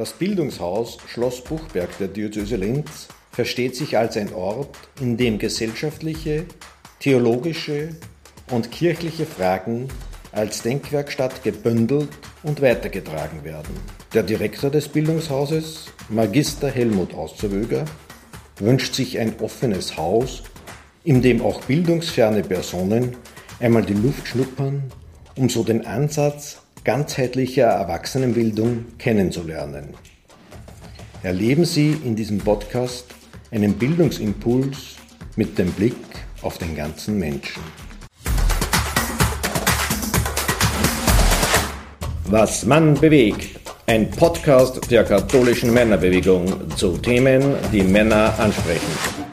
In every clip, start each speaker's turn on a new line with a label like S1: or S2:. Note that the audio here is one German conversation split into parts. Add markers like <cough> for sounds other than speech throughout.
S1: Das Bildungshaus Schloss Buchberg der Diözese Linz versteht sich als ein Ort, in dem gesellschaftliche, theologische und kirchliche Fragen als Denkwerkstatt gebündelt und weitergetragen werden. Der Direktor des Bildungshauses, Magister Helmut Auszerwöger, wünscht sich ein offenes Haus, in dem auch bildungsferne Personen einmal die Luft schnuppern, um so den Ansatz ganzheitlicher Erwachsenenbildung kennenzulernen. Erleben Sie in diesem Podcast einen Bildungsimpuls mit dem Blick auf den ganzen Menschen. Was Mann bewegt. Ein Podcast der katholischen Männerbewegung zu Themen, die Männer ansprechen.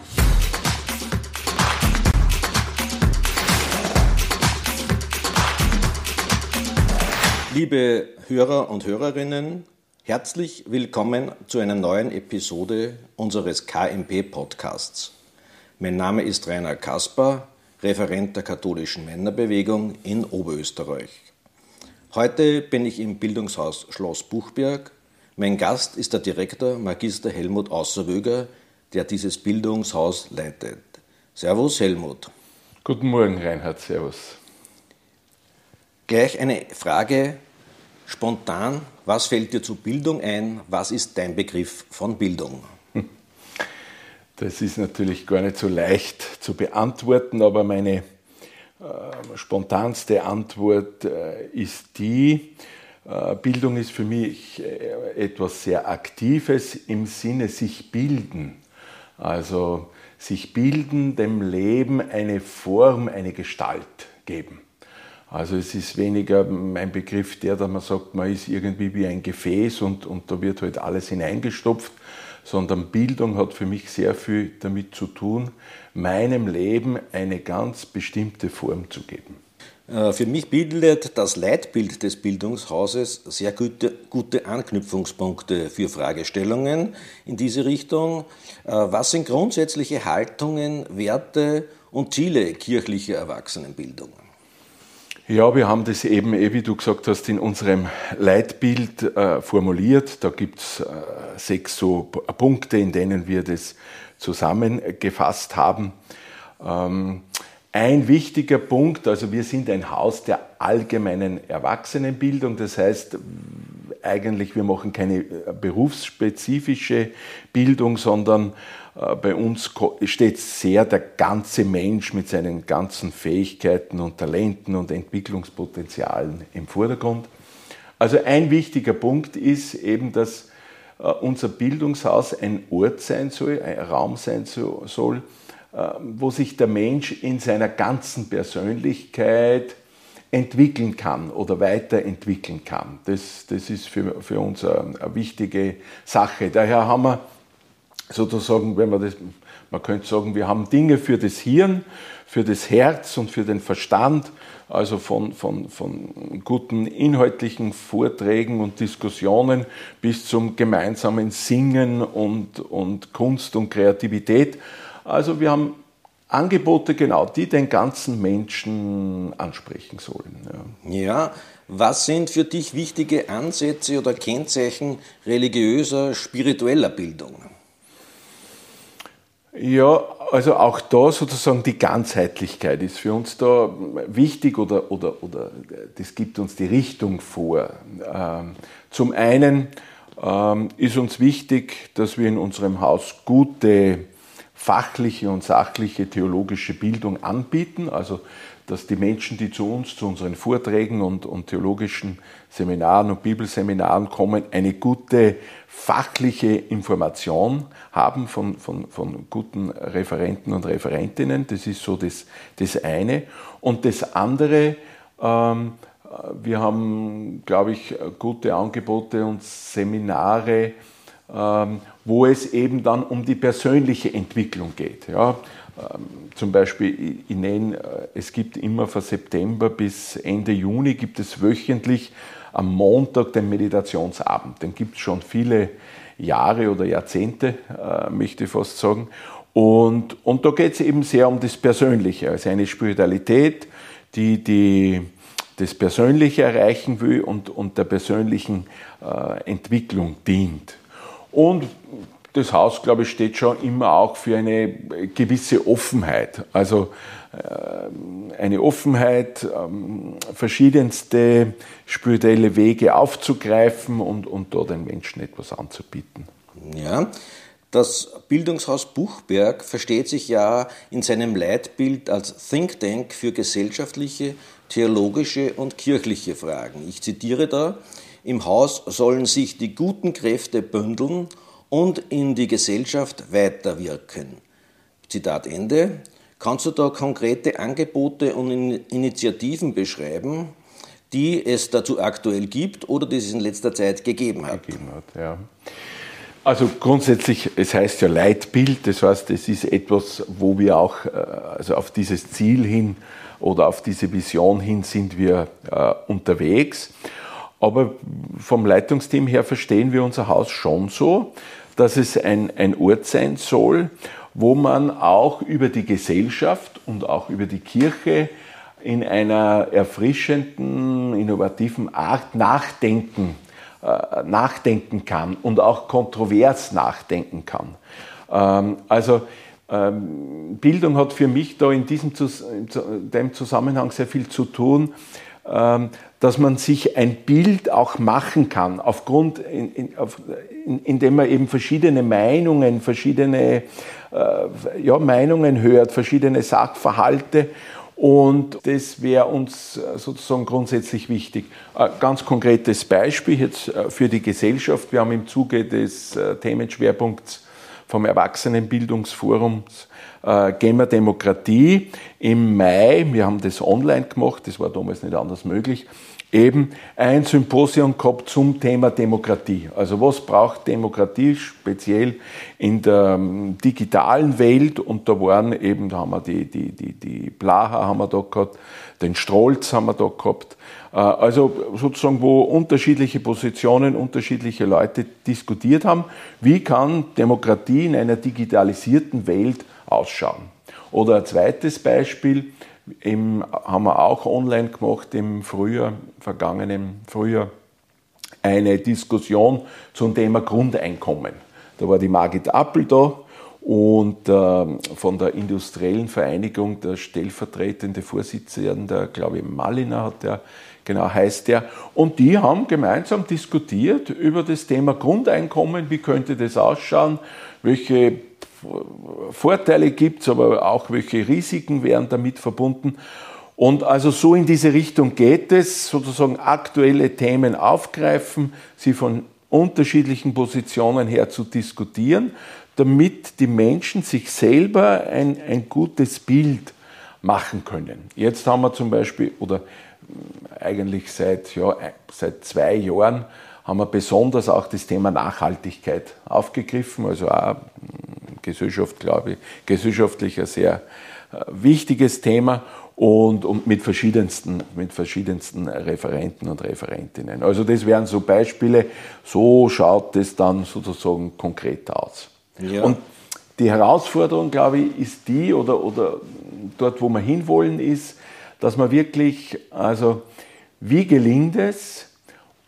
S1: Liebe Hörer und Hörerinnen, herzlich willkommen zu einer neuen Episode unseres KMP-Podcasts. Mein Name ist Rainer Kasper, Referent der katholischen Männerbewegung in Oberösterreich. Heute bin ich im Bildungshaus Schloss Buchberg. Mein Gast ist der Direktor Magister Helmut Außerwöger, der dieses Bildungshaus leitet. Servus Helmut.
S2: Guten Morgen Reinhard, Servus.
S1: Gleich eine Frage spontan. Was fällt dir zu Bildung ein? Was ist dein Begriff von Bildung?
S2: Das ist natürlich gar nicht so leicht zu beantworten, aber meine äh, spontanste Antwort äh, ist die, äh, Bildung ist für mich etwas sehr Aktives im Sinne sich bilden. Also sich bilden, dem Leben eine Form, eine Gestalt geben. Also es ist weniger mein Begriff der, dass man sagt, man ist irgendwie wie ein Gefäß und, und da wird halt alles hineingestopft, sondern Bildung hat für mich sehr viel damit zu tun, meinem Leben eine ganz bestimmte Form zu geben.
S1: Äh, für mich bildet das Leitbild des Bildungshauses sehr gute, gute Anknüpfungspunkte für Fragestellungen in diese Richtung. Äh, was sind grundsätzliche Haltungen, Werte und Ziele kirchlicher Erwachsenenbildung?
S2: Ja, wir haben das eben, eh, wie du gesagt hast, in unserem Leitbild äh, formuliert. Da gibt es äh, sechs so Punkte, in denen wir das zusammengefasst haben. Ähm, ein wichtiger Punkt, also wir sind ein Haus der allgemeinen Erwachsenenbildung, das heißt eigentlich, wir machen keine äh, berufsspezifische Bildung, sondern äh, bei uns steht sehr der ganze Mensch mit seinen ganzen Fähigkeiten und Talenten und Entwicklungspotenzialen im Vordergrund. Also ein wichtiger Punkt ist eben, dass äh, unser Bildungshaus ein Ort sein soll, ein Raum sein soll, wo sich der Mensch in seiner ganzen Persönlichkeit entwickeln kann oder weiterentwickeln kann. Das, das ist für, für uns eine, eine wichtige Sache. Daher haben wir sozusagen, wenn man das, man könnte sagen, wir haben Dinge für das Hirn, für das Herz und für den Verstand, also von, von, von guten inhaltlichen Vorträgen und Diskussionen bis zum gemeinsamen Singen und, und Kunst und Kreativität. Also wir haben Angebote, genau, die den ganzen Menschen ansprechen sollen.
S1: Ja. ja. was sind für dich wichtige Ansätze oder Kennzeichen religiöser, spiritueller Bildung?
S2: Ja, also auch da sozusagen die Ganzheitlichkeit ist für uns da wichtig oder, oder, oder das gibt uns die Richtung vor. Ähm, zum einen ähm, ist uns wichtig, dass wir in unserem Haus gute fachliche und sachliche theologische Bildung anbieten, also dass die Menschen, die zu uns, zu unseren Vorträgen und, und theologischen Seminaren und Bibelseminaren kommen, eine gute fachliche Information haben von, von, von guten Referenten und Referentinnen. Das ist so das, das eine. Und das andere, ähm, wir haben, glaube ich, gute Angebote und Seminare, wo es eben dann um die persönliche Entwicklung geht. Ja? Ähm, zum Beispiel, ich nenne, äh, es gibt immer von September bis Ende Juni gibt es wöchentlich am Montag den Meditationsabend. Den gibt es schon viele Jahre oder Jahrzehnte, äh, möchte ich fast sagen. Und, und da geht es eben sehr um das Persönliche, also eine Spiritualität, die die das Persönliche erreichen will und, und der persönlichen äh, Entwicklung dient. Und das Haus, glaube ich, steht schon immer auch für eine gewisse Offenheit. Also äh, eine Offenheit, ähm, verschiedenste spirituelle Wege aufzugreifen und, und da den Menschen etwas anzubieten.
S1: Ja, das Bildungshaus Buchberg versteht sich ja in seinem Leitbild als Think Tank für gesellschaftliche, theologische und kirchliche Fragen. Ich zitiere da, im Haus sollen sich die guten Kräfte bündeln und in die Gesellschaft weiterwirken. Zitat Ende. Kannst du da konkrete Angebote und Initiativen beschreiben, die es dazu aktuell gibt oder die es in letzter Zeit gegeben hat? Gegeben hat
S2: ja. Also grundsätzlich, es heißt ja Leitbild, das heißt, es ist etwas, wo wir auch äh, also auf dieses Ziel hin oder auf diese Vision hin sind wir äh, unterwegs. Aber vom Leitungsteam her verstehen wir unser Haus schon so, dass es ein, ein Ort sein soll, wo man auch über die Gesellschaft und auch über die Kirche in einer erfrischenden, innovativen Art nachdenken äh, nachdenken kann und auch kontrovers nachdenken kann. Ähm, also ähm, Bildung hat für mich da in diesem in dem Zusammenhang sehr viel zu tun, dass man sich ein Bild auch machen kann, aufgrund, in, in, auf, in, indem man eben verschiedene Meinungen, verschiedene äh, ja, Meinungen hört, verschiedene Sachverhalte und das wäre uns äh, sozusagen grundsätzlich wichtig. Ein ganz konkretes Beispiel jetzt äh, für die Gesellschaft. Wir haben im Zuge des äh, Themenschwerpunkts vom Erwachsenenbildungsforums Gamer Demokratie im Mai, wir haben das online gemacht, das war damals nicht anders möglich, eben ein Symposium gehabt zum Thema Demokratie. Also was braucht Demokratie speziell in der ähm, digitalen Welt? Und da waren eben, da haben wir die, die, die, die Blaha haben wir da gehabt, den Strolz haben wir da gehabt. Äh, also sozusagen, wo unterschiedliche Positionen, unterschiedliche Leute diskutiert haben, wie kann Demokratie in einer digitalisierten Welt ausschauen. Oder ein zweites Beispiel, im, haben wir auch online gemacht im Frühjahr, vergangenen Frühjahr, eine Diskussion zum Thema Grundeinkommen. Da war die Margit Appel da und äh, von der industriellen Vereinigung der stellvertretende Vorsitzende, glaube ich, Malina hat der, genau heißt der. Und die haben gemeinsam diskutiert über das Thema Grundeinkommen, wie könnte das ausschauen, welche Vorteile gibt es, aber auch welche Risiken wären damit verbunden. Und also so in diese Richtung geht es, sozusagen aktuelle Themen aufgreifen, sie von unterschiedlichen Positionen her zu diskutieren, damit die Menschen sich selber ein, ein gutes Bild machen können. Jetzt haben wir zum Beispiel, oder eigentlich seit, ja, seit zwei Jahren, haben wir besonders auch das Thema Nachhaltigkeit aufgegriffen, also auch Gesellschaft, glaube ich, gesellschaftlich ein sehr äh, wichtiges Thema und, und mit, verschiedensten, mit verschiedensten Referenten und Referentinnen. Also das wären so Beispiele, so schaut es dann sozusagen konkret aus. Ja. Und die Herausforderung, glaube ich, ist die, oder, oder dort, wo wir hinwollen, ist, dass man wirklich, also wie gelingt es,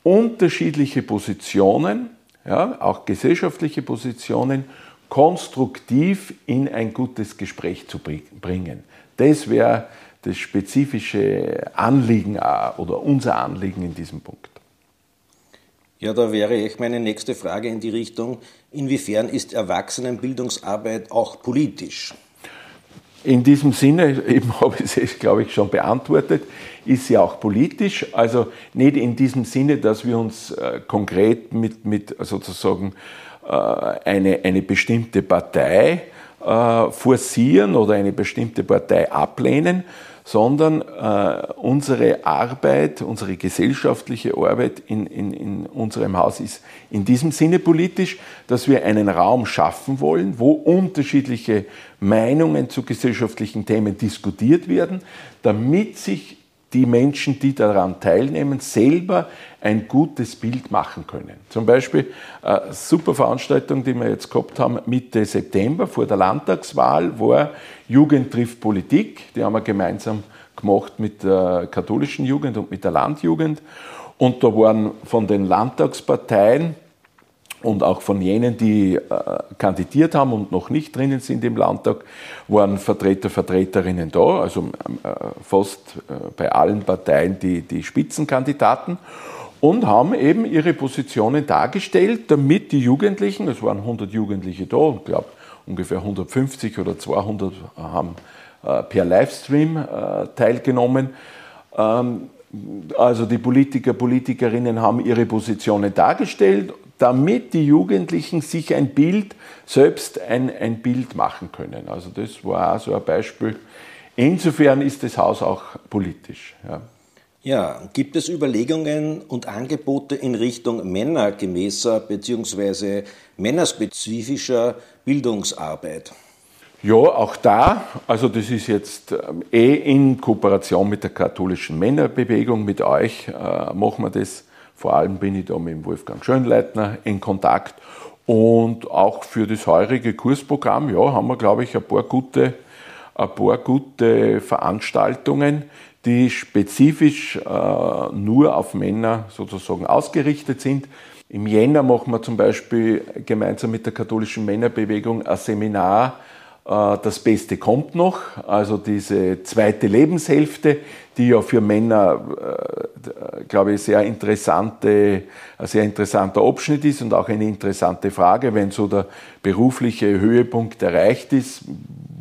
S2: unterschiedliche Positionen, ja, auch gesellschaftliche Positionen, konstruktiv in ein gutes Gespräch zu bringen. Das wäre das spezifische Anliegen äh, oder unser Anliegen in diesem Punkt.
S1: Ja, da wäre ich meine nächste Frage in die Richtung, inwiefern ist Erwachsenenbildungsarbeit auch politisch?
S2: In diesem Sinne, <laughs> eben habe ich es, glaube ich, schon beantwortet, ist sie auch politisch. Also nicht in diesem Sinne, dass wir uns äh, konkret mit, mit sozusagen eine, eine bestimmte Partei äh, forcieren oder eine bestimmte Partei ablehnen, sondern äh, unsere Arbeit, unsere gesellschaftliche Arbeit in, in, in unserem Haus ist in diesem Sinne politisch, dass wir einen Raum schaffen wollen, wo unterschiedliche Meinungen zu gesellschaftlichen Themen diskutiert werden, damit sich die Menschen, die daran teilnehmen, selber ein gutes Bild machen können. Zum Beispiel eine super Veranstaltung, die wir jetzt gehabt haben Mitte September vor der Landtagswahl, war Jugend trifft Politik. Die haben wir gemeinsam gemacht mit der katholischen Jugend und mit der Landjugend. Und da waren von den Landtagsparteien und auch von jenen, die äh, kandidiert haben und noch nicht drinnen sind im Landtag, waren Vertreter, Vertreterinnen da, also äh, fast äh, bei allen Parteien die, die Spitzenkandidaten und haben eben ihre Positionen dargestellt, damit die Jugendlichen, es waren 100 Jugendliche da, ich glaube ungefähr 150 oder 200 haben äh, per Livestream äh, teilgenommen. Ähm, also die Politiker, Politikerinnen haben ihre Positionen dargestellt, damit die Jugendlichen sich ein Bild, selbst ein, ein Bild machen können. Also das war auch so ein Beispiel. Insofern ist das Haus auch politisch.
S1: Ja. Ja, gibt es Überlegungen und Angebote in Richtung männergemäßer bzw. männerspezifischer Bildungsarbeit?
S2: Ja, auch da, also das ist jetzt ähm, eh in Kooperation mit der katholischen Männerbewegung, mit euch äh, machen wir das. Vor allem bin ich da mit Wolfgang Schönleitner in Kontakt. Und auch für das heurige Kursprogramm, ja, haben wir, glaube ich, ein paar gute, ein paar gute Veranstaltungen die spezifisch äh, nur auf Männer sozusagen ausgerichtet sind. Im Jänner machen wir zum Beispiel gemeinsam mit der katholischen Männerbewegung ein Seminar Das Beste kommt noch, also diese zweite Lebenshälfte, die ja für Männer, äh, glaube ich, sehr interessante, ein sehr interessanter Abschnitt ist und auch eine interessante Frage, wenn so der berufliche Höhepunkt erreicht ist,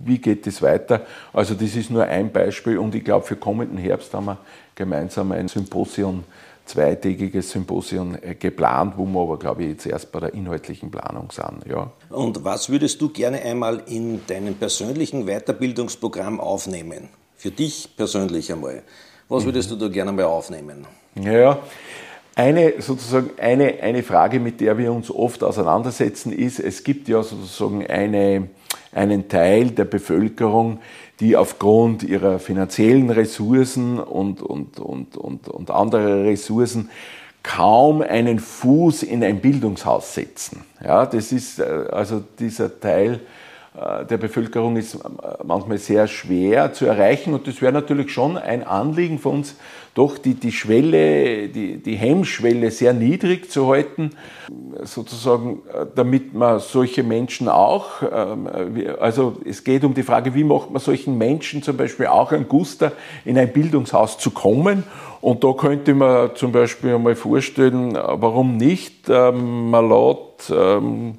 S2: wie geht es weiter? Also das ist nur ein Beispiel und ich glaube, für kommenden Herbst haben wir gemeinsam ein Symposium, zweitägiges Symposium äh, geplant, wo wir aber, glaube ich, jetzt erst bei der inhaltlichen Planung sind. Ja.
S1: Und was würdest du gerne einmal in deinem persönlichen Weiterbildungsprogramm aufnehmen? Für dich persönlich einmal. Was würdest du da gerne mal aufnehmen?
S2: Ja, eine, sozusagen eine, eine Frage, mit der wir uns oft auseinandersetzen, ist, es gibt ja sozusagen eine, einen Teil der Bevölkerung, die aufgrund ihrer finanziellen Ressourcen und, und, und, und, und anderer Ressourcen kaum einen Fuß in ein Bildungshaus setzen. Ja, das ist äh, also dieser Teil der Bevölkerung ist äh, manchmal sehr schwer zu erreichen und das wäre natürlich schon ein Anliegen von uns, doch die, die Schwelle, die, die Hemmschwelle sehr niedrig zu halten, sozusagen, äh, damit man solche Menschen auch, ähm, also es geht um die Frage, wie macht man solchen Menschen zum Beispiel auch ein Guster, in ein Bildungshaus zu kommen. Und da könnte man zum Beispiel einmal vorstellen, warum nicht, ähm, man lädt ähm,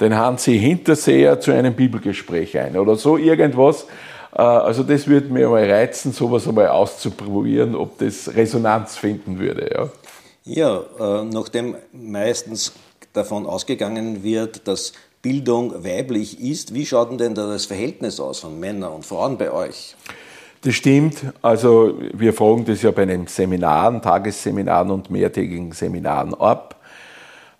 S2: den Hansi Hinterseher zu einem Bibelgespräch ein oder so irgendwas, äh, also das würde mir mal reizen, sowas einmal auszuprobieren, ob das Resonanz finden würde.
S1: Ja, ja äh, nachdem meistens davon ausgegangen wird, dass Bildung weiblich ist, wie schaut denn da das Verhältnis aus von Männern und Frauen bei euch?
S2: Das stimmt. Also wir fragen das ja bei den Seminaren, Tagesseminaren und mehrtägigen Seminaren ab,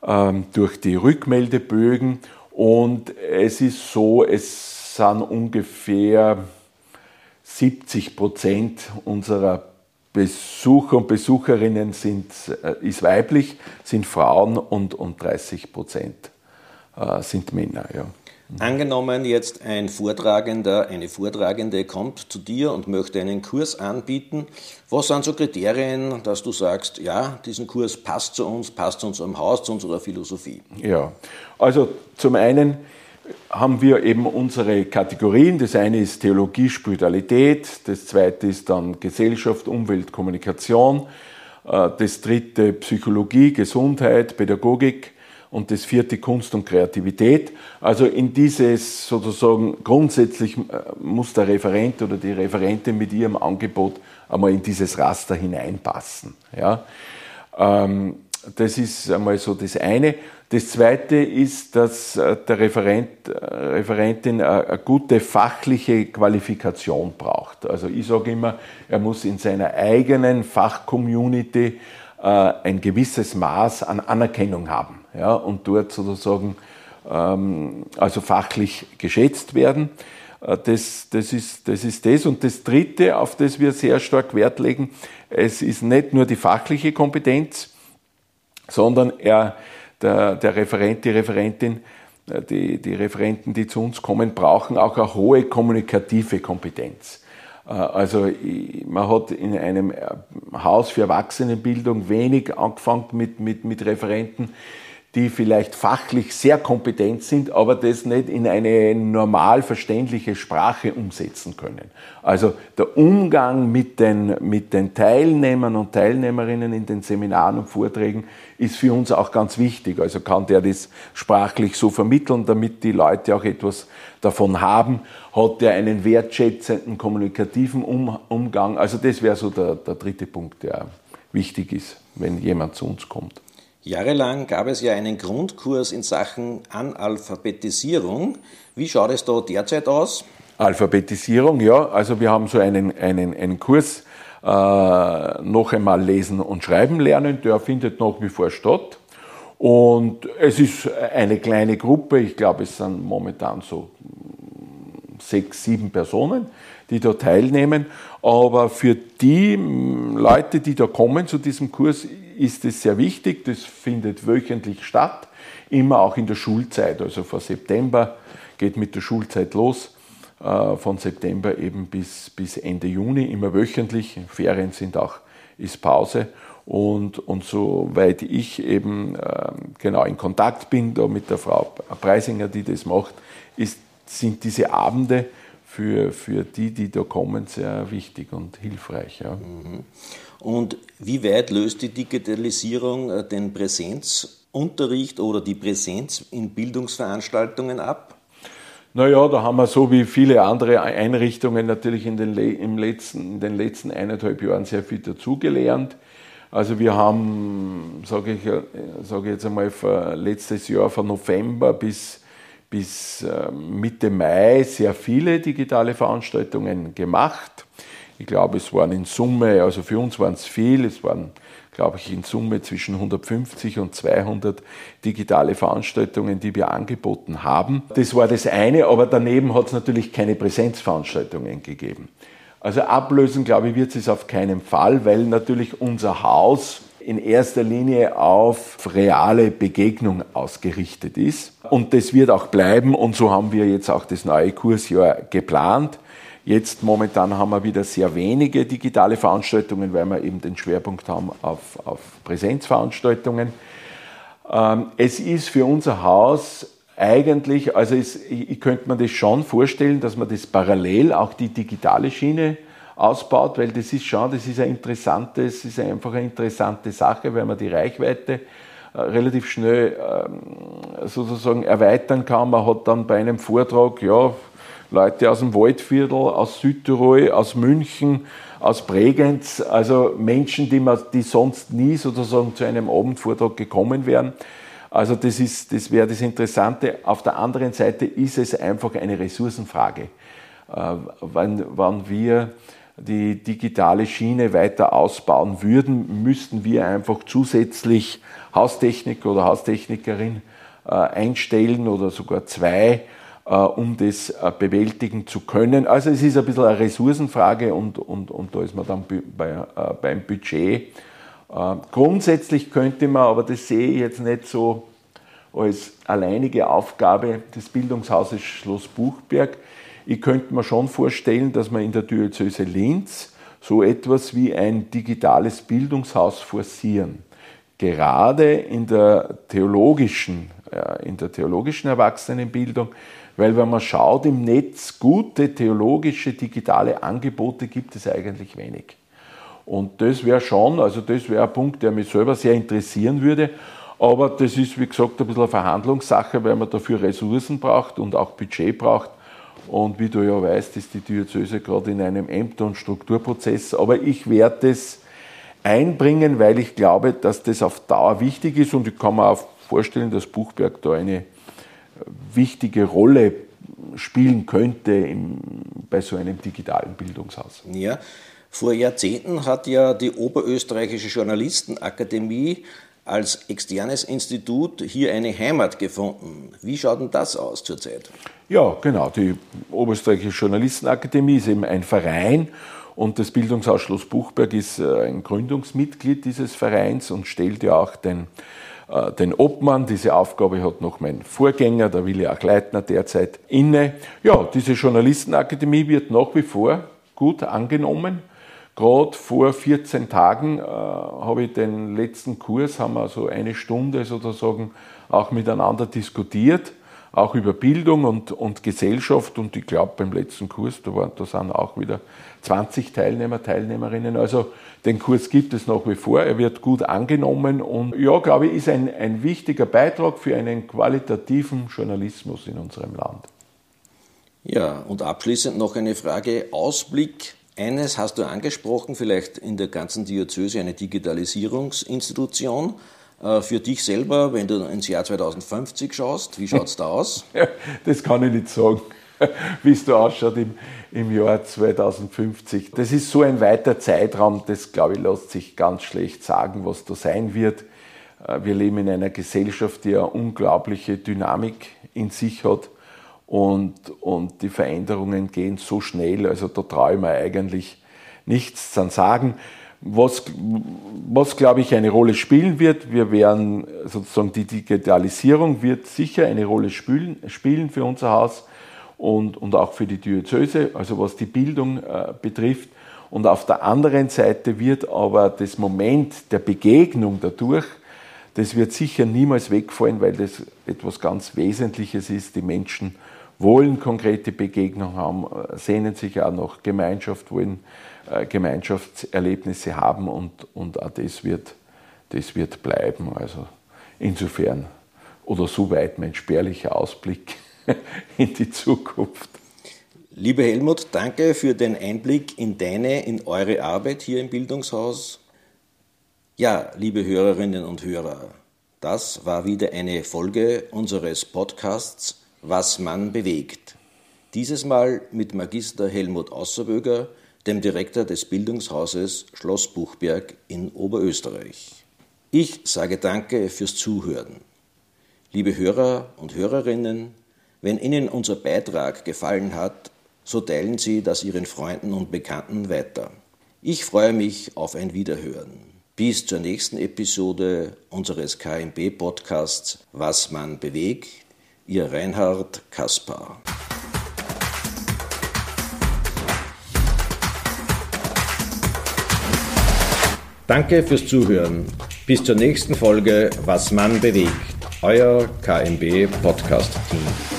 S2: ähm, durch die Rückmeldebögen. Und es ist so, es sind ungefähr 70 Prozent unserer Besucher und Besucherinnen sind, äh, ist weiblich, sind Frauen und, und 30 Prozent äh, sind Männer. Ja.
S1: Angenommen jetzt ein Vortragender, eine Vortragende kommt zu dir und möchte einen Kurs anbieten. Was sind so Kriterien, dass du sagst, ja, diesen Kurs passt zu uns, passt zu unserem Haus, zu unserer Philosophie?
S2: Ja, also zum einen haben wir eben unsere Kategorien. Das eine ist Theologie, Spiritualität, das zweite ist dann Gesellschaft, Umwelt, Kommunikation, äh, das dritte Psychologie, Gesundheit, Pädagogik und das vierte Kunst und Kreativität. Also in dieses sozusagen grundsätzlich äh, muss der Referent oder die Referentin mit ihrem Angebot einmal in dieses Raster hineinpassen. Ja. Ähm, das ist einmal so das eine. Das zweite ist, dass äh, der Referent, äh, Referentin eine gute fachliche Qualifikation braucht. Also ich sage immer, er muss in seiner eigenen Fachcommunity ein gewisses Maß an Anerkennung haben ja, und dort sozusagen ähm, also fachlich geschätzt werden. Das, das, ist, das ist das. Und das Dritte, auf das wir sehr stark Wert legen, es ist nicht nur die fachliche Kompetenz, sondern er, der, der Referent, die Referentin, äh, die, die Referenten, die zu uns kommen, brauchen auch eine hohe kommunikative Kompetenz. Also man hat in einem Haus für Erwachsenenbildung wenig angefangen mit, mit, mit Referenten, die vielleicht fachlich sehr kompetent sind, aber das nicht in eine normal verständliche Sprache umsetzen können. Also der Umgang mit den, mit den Teilnehmern und Teilnehmerinnen in den Seminaren und Vorträgen ist für uns auch ganz wichtig. Also kann der das sprachlich so vermitteln, damit die Leute auch etwas davon haben, hat der einen wertschätzenden kommunikativen Umgang. Also das wäre so der, der dritte Punkt, der wichtig ist, wenn jemand zu uns kommt.
S1: Jahrelang gab es ja einen Grundkurs in Sachen Analphabetisierung. Wie schaut es da derzeit aus?
S2: Alphabetisierung, ja. Also wir haben so einen, einen, einen Kurs äh, noch einmal lesen und schreiben lernen. Der findet nach wie vor statt. Und es ist eine kleine Gruppe. Ich glaube, es sind momentan so sechs, sieben Personen, die da teilnehmen. Aber für die Leute, die da kommen zu diesem Kurs, ist es sehr wichtig. Das findet wöchentlich statt, immer auch in der Schulzeit. Also vor September geht mit der Schulzeit los, äh, von September eben bis, bis Ende Juni, immer wöchentlich. Ferien sind auch, ist Pause. Und, und soweit ich eben äh, genau in Kontakt bin da mit der Frau Preisinger, die das macht, ist, sind diese Abende für, für die, die da kommen, sehr wichtig und hilfreich. Ja. Mhm.
S1: Und wie weit löst die Digitalisierung äh, den Präsenzunterricht oder die Präsenz in Bildungsveranstaltungen ab?
S2: Naja, da haben wir so wie viele andere Einrichtungen natürlich in den, im letzten, in den letzten eineinhalb Jahren sehr viel dazugelernt. Also wir haben, sage ich, äh, sag ich jetzt einmal, letztes Jahr von November bis, bis äh, Mitte Mai sehr viele digitale Veranstaltungen gemacht. Ich glaube, es waren in Summe, also für uns waren es viel, es waren, glaube ich, in Summe zwischen 150 und 200 digitale Veranstaltungen, die wir angeboten haben. Das war das eine, aber daneben hat es natürlich keine Präsenzveranstaltungen gegeben. Also ablösen, glaube ich, wird es auf keinen Fall, weil natürlich unser Haus in erster Linie auf reale Begegnung ausgerichtet ist. Und das wird auch bleiben und so haben wir jetzt auch das neue Kursjahr geplant. Jetzt momentan haben wir wieder sehr wenige digitale Veranstaltungen, weil wir eben den Schwerpunkt haben auf, auf Präsenzveranstaltungen. Ähm, es ist für unser Haus eigentlich, also es, ich, könnte mir das schon vorstellen, dass man das parallel auch die digitale Schiene ausbaut, weil das ist schon, das ist ein interessantes, ist einfach eine interessante Sache, weil man die Reichweite relativ schnell ähm, sozusagen erweitern kann. Man hat dann bei einem Vortrag, ja, Leute aus dem Waldviertel, aus Südtirol, aus München, aus Bregenz, also Menschen, die, man, die sonst nie sozusagen zu einem Abendvortrag gekommen wären. Also das, das wäre das Interessante. Auf der anderen Seite ist es einfach eine Ressourcenfrage. Äh, wenn, wenn wir die digitale Schiene weiter ausbauen würden, müssten wir einfach zusätzlich Haustechniker oder Haustechnikerin äh, einstellen oder sogar zwei, äh, um das äh, bewältigen zu können. Also es ist ein bisschen eine Ressourcenfrage und, und, und da ist man dann bei, beim Budget. Grundsätzlich könnte man, aber das sehe ich jetzt nicht so als alleinige Aufgabe des Bildungshauses Schloss Buchberg. Ich könnte mir schon vorstellen, dass man in der Diözese Linz so etwas wie ein digitales Bildungshaus forcieren. Gerade in der theologischen, in der theologischen Erwachsenenbildung weil wenn man schaut im Netz, gute theologische digitale Angebote gibt es eigentlich wenig. Und das wäre schon, also das wäre ein Punkt, der mich selber sehr interessieren würde. Aber das ist, wie gesagt, ein bisschen eine Verhandlungssache, weil man dafür Ressourcen braucht und auch Budget braucht. Und wie du ja weißt, ist die Diözese gerade in einem Ämter- und Strukturprozess. Aber ich werde das einbringen, weil ich glaube, dass das auf Dauer wichtig ist. Und ich kann mir auch vorstellen, dass Buchberg da eine wichtige Rolle spielen könnte im, bei so einem digitalen Bildungshaus.
S1: Ja, vor Jahrzehnten hat ja die Oberösterreichische Journalistenakademie als externes Institut hier eine Heimat gefunden. Wie schaut denn das aus zurzeit?
S2: Ja, genau. Die Oberösterreichische Journalistenakademie ist eben ein Verein und das Bildungshaus Schloss Buchberg ist äh, ein Gründungsmitglied dieses Vereins und stellt ja auch den äh, den Obmann. Diese Aufgabe hat noch mein Vorgänger, der Willi Achleitner, derzeit inne. Ja, diese Journalistenakademie wird nach wie vor gut angenommen. Gerade vor 14 Tagen äh, habe ich den letzten Kurs, haben wir so eine Stunde sozusagen auch miteinander diskutiert, auch über Bildung und, und Gesellschaft. Und ich glaube, beim letzten Kurs, da, waren, da sind auch wieder 20 Teilnehmer, Teilnehmerinnen. Also den Kurs gibt es nach wie vor, er wird gut angenommen und ja, glaube ich, ist ein, ein wichtiger Beitrag für einen qualitativen Journalismus in unserem Land.
S1: Ja, und abschließend noch eine Frage. Ausblick eines hast du angesprochen, vielleicht in der ganzen Diözese eine Digitalisierungsinstitution. Äh, für dich selber, wenn du ins Jahr 2050 schaust, wie schaut es da aus? <laughs>
S2: das kann ich nicht sagen, <laughs> wie es da ausschaut im, im Jahr 2050. Das ist so ein weiter Zeitraum, das glaube ich, lässt sich ganz schlecht sagen, was da sein wird. Äh, wir leben in einer Gesellschaft, die eine unglaubliche Dynamik in sich hat und, und die Veränderungen gehen so schnell, also da traue ich mir eigentlich nichts zu sagen. Was, was glaube ich eine Rolle spielen wird, wir werden sozusagen die Digitalisierung wird sicher eine Rolle spielen, spielen für unser Haus und, und auch für die Diözese, also was die Bildung äh, betrifft. Und auf der anderen Seite wird aber das Moment der Begegnung dadurch, das wird sicher niemals wegfallen, weil das etwas ganz Wesentliches ist. Die Menschen wollen konkrete Begegnungen haben, sehnen sich auch nach Gemeinschaft, wollen äh, Gemeinschaftserlebnisse haben und, und auch das wird, das wird bleiben. Also insofern oder soweit mein spärlicher Ausblick <laughs> in die Zukunft.
S1: Lieber Helmut, danke für den Einblick in deine, in eure Arbeit hier im Bildungshaus. Ja, liebe Hörerinnen und Hörer, das war wieder eine Folge unseres Podcasts was man bewegt. Dieses Mal mit Magister Helmut Außerböger, dem Direktor des Bildungshauses Schloss Buchberg in Oberösterreich. Ich sage Danke fürs Zuhören. Liebe Hörer und Hörerinnen, wenn Ihnen unser Beitrag gefallen hat, so teilen Sie das Ihren Freunden und Bekannten weiter. Ich freue mich auf ein Wiederhören. Bis zur nächsten Episode unseres KMB-Podcasts Was man bewegt Ihr Reinhard Kaspar. Danke fürs Zuhören. Bis zur nächsten Folge Was man bewegt. Euer KMB Podcast Team.